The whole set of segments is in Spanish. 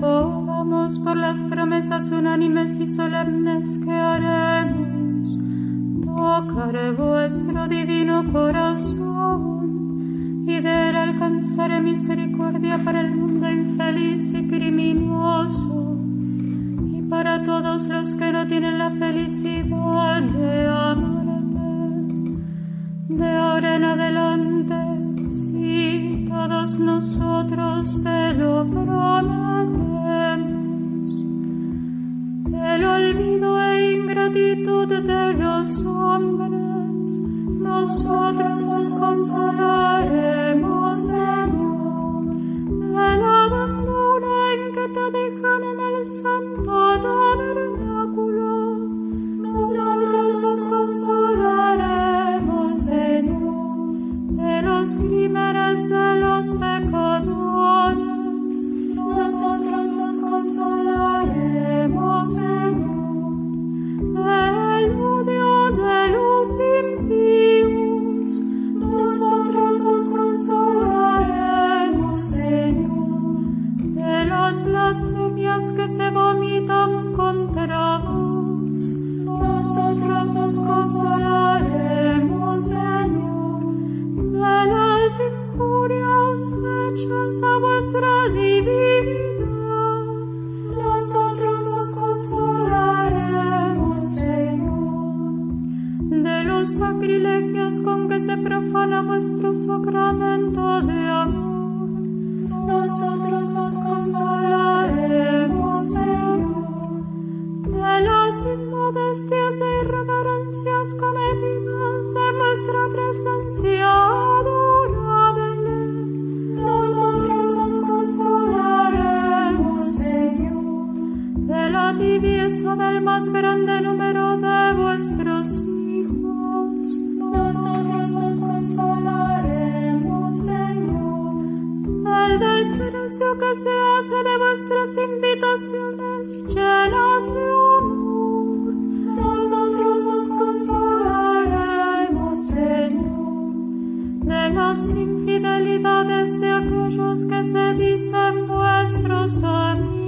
podamos por las promesas unánimes y solemnes que haremos. Tocar vuestro divino corazón y de él alcanzar misericordia para el mundo infeliz y criminoso. Y para todos los que no tienen la felicidad de amarte de ahora en adelante si todos nosotros te lo los hombres, nosotros nos consolaremos, las blasfemias que se vomitan contra vos. Nosotros nos consolaremos, Señor de las injurias hechas a vuestra divinidad. Nosotros nos consolaremos, Señor, de los sacrilegios con que se profana vuestro sacramento de amor. Nosotros nos consolaremos, Señor, de las inmodestias e irreverencias cometidas en vuestra presencia adorable. Nosotros nos consolaremos, Señor, de la tibieza del más grande número de vuestros desprecio que se hace de vuestras invitaciones llenas de amor. Nosotros nos consolaremos, Señor, de las infidelidades de aquellos que se dicen vuestros amigos.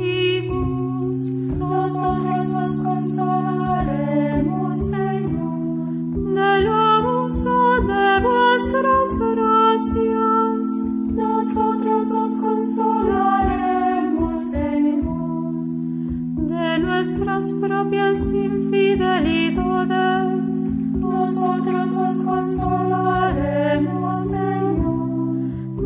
Nuestras propias infidelidades. Nosotros nos consolaremos, Señor,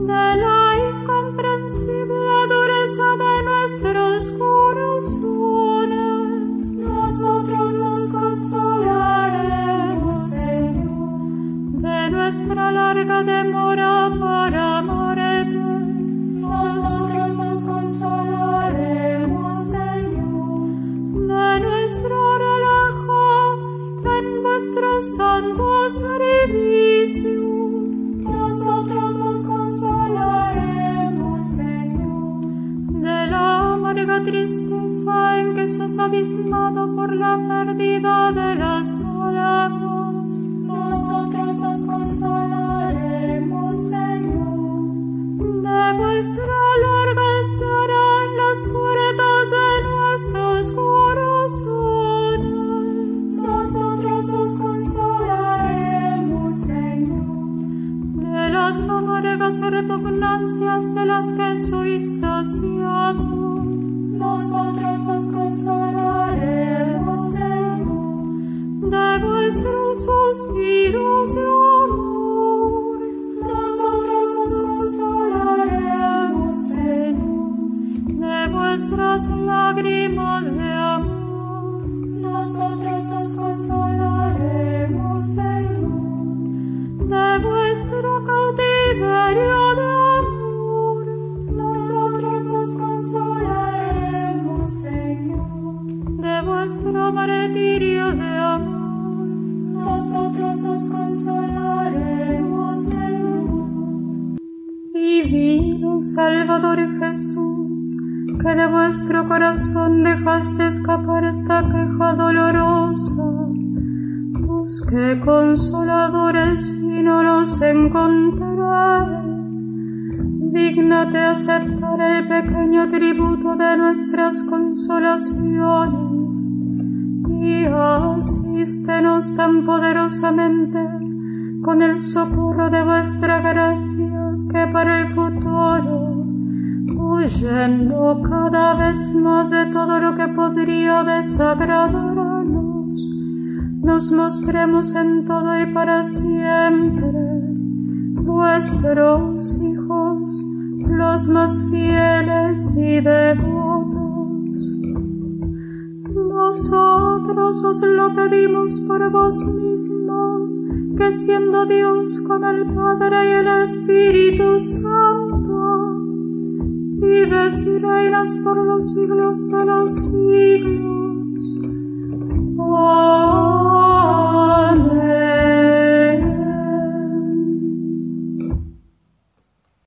de la incomprensible dureza de nuestros corazones. Nosotros nos consolaremos, Señor, de nuestra larga demora para amarte. Nosotros nos consolaremos, de nuestro relajo en vuestro santo servicio. Nosotros nos consolaremos, Señor, de la amarga tristeza en que sos abismado por la pérdida de las almas. Nosotros nos consolaremos, Señor, de vuestra larga espera en las puertas de nuestros corazones. Nosotros nos consolaremos, Señor, de las amargas repugnancias de las que sois saciado. Nosotros nos consolaremos, Señor, de vuestros suspiros de amor. Nosotros nos consolaremos, Señor, de vuestras lágrimas de amor. Nosotros nos consolaremos, Señor, de vuestro cautiverio de amor. Nosotros nos consolaremos, Señor, de vuestro martirio de amor. Nosotros nos consolaremos, Señor. Divino Salvador Jesús, que de vuestro corazón dejaste escapar esta queja dolorosa. Busqué consoladores y no los encontré. Digna dignate aceptar el pequeño tributo de nuestras consolaciones y asístenos tan poderosamente con el socorro de vuestra gracia que para el futuro, huyendo cada vez más de todo lo que podría desagradarnos, nos mostremos en todo y para siempre vuestros hijos, los más fieles y devotos. Nosotros os lo pedimos por vos mismo, que siendo Dios con el Padre y el Espíritu Santo, vives y reinas por los siglos de los siglos.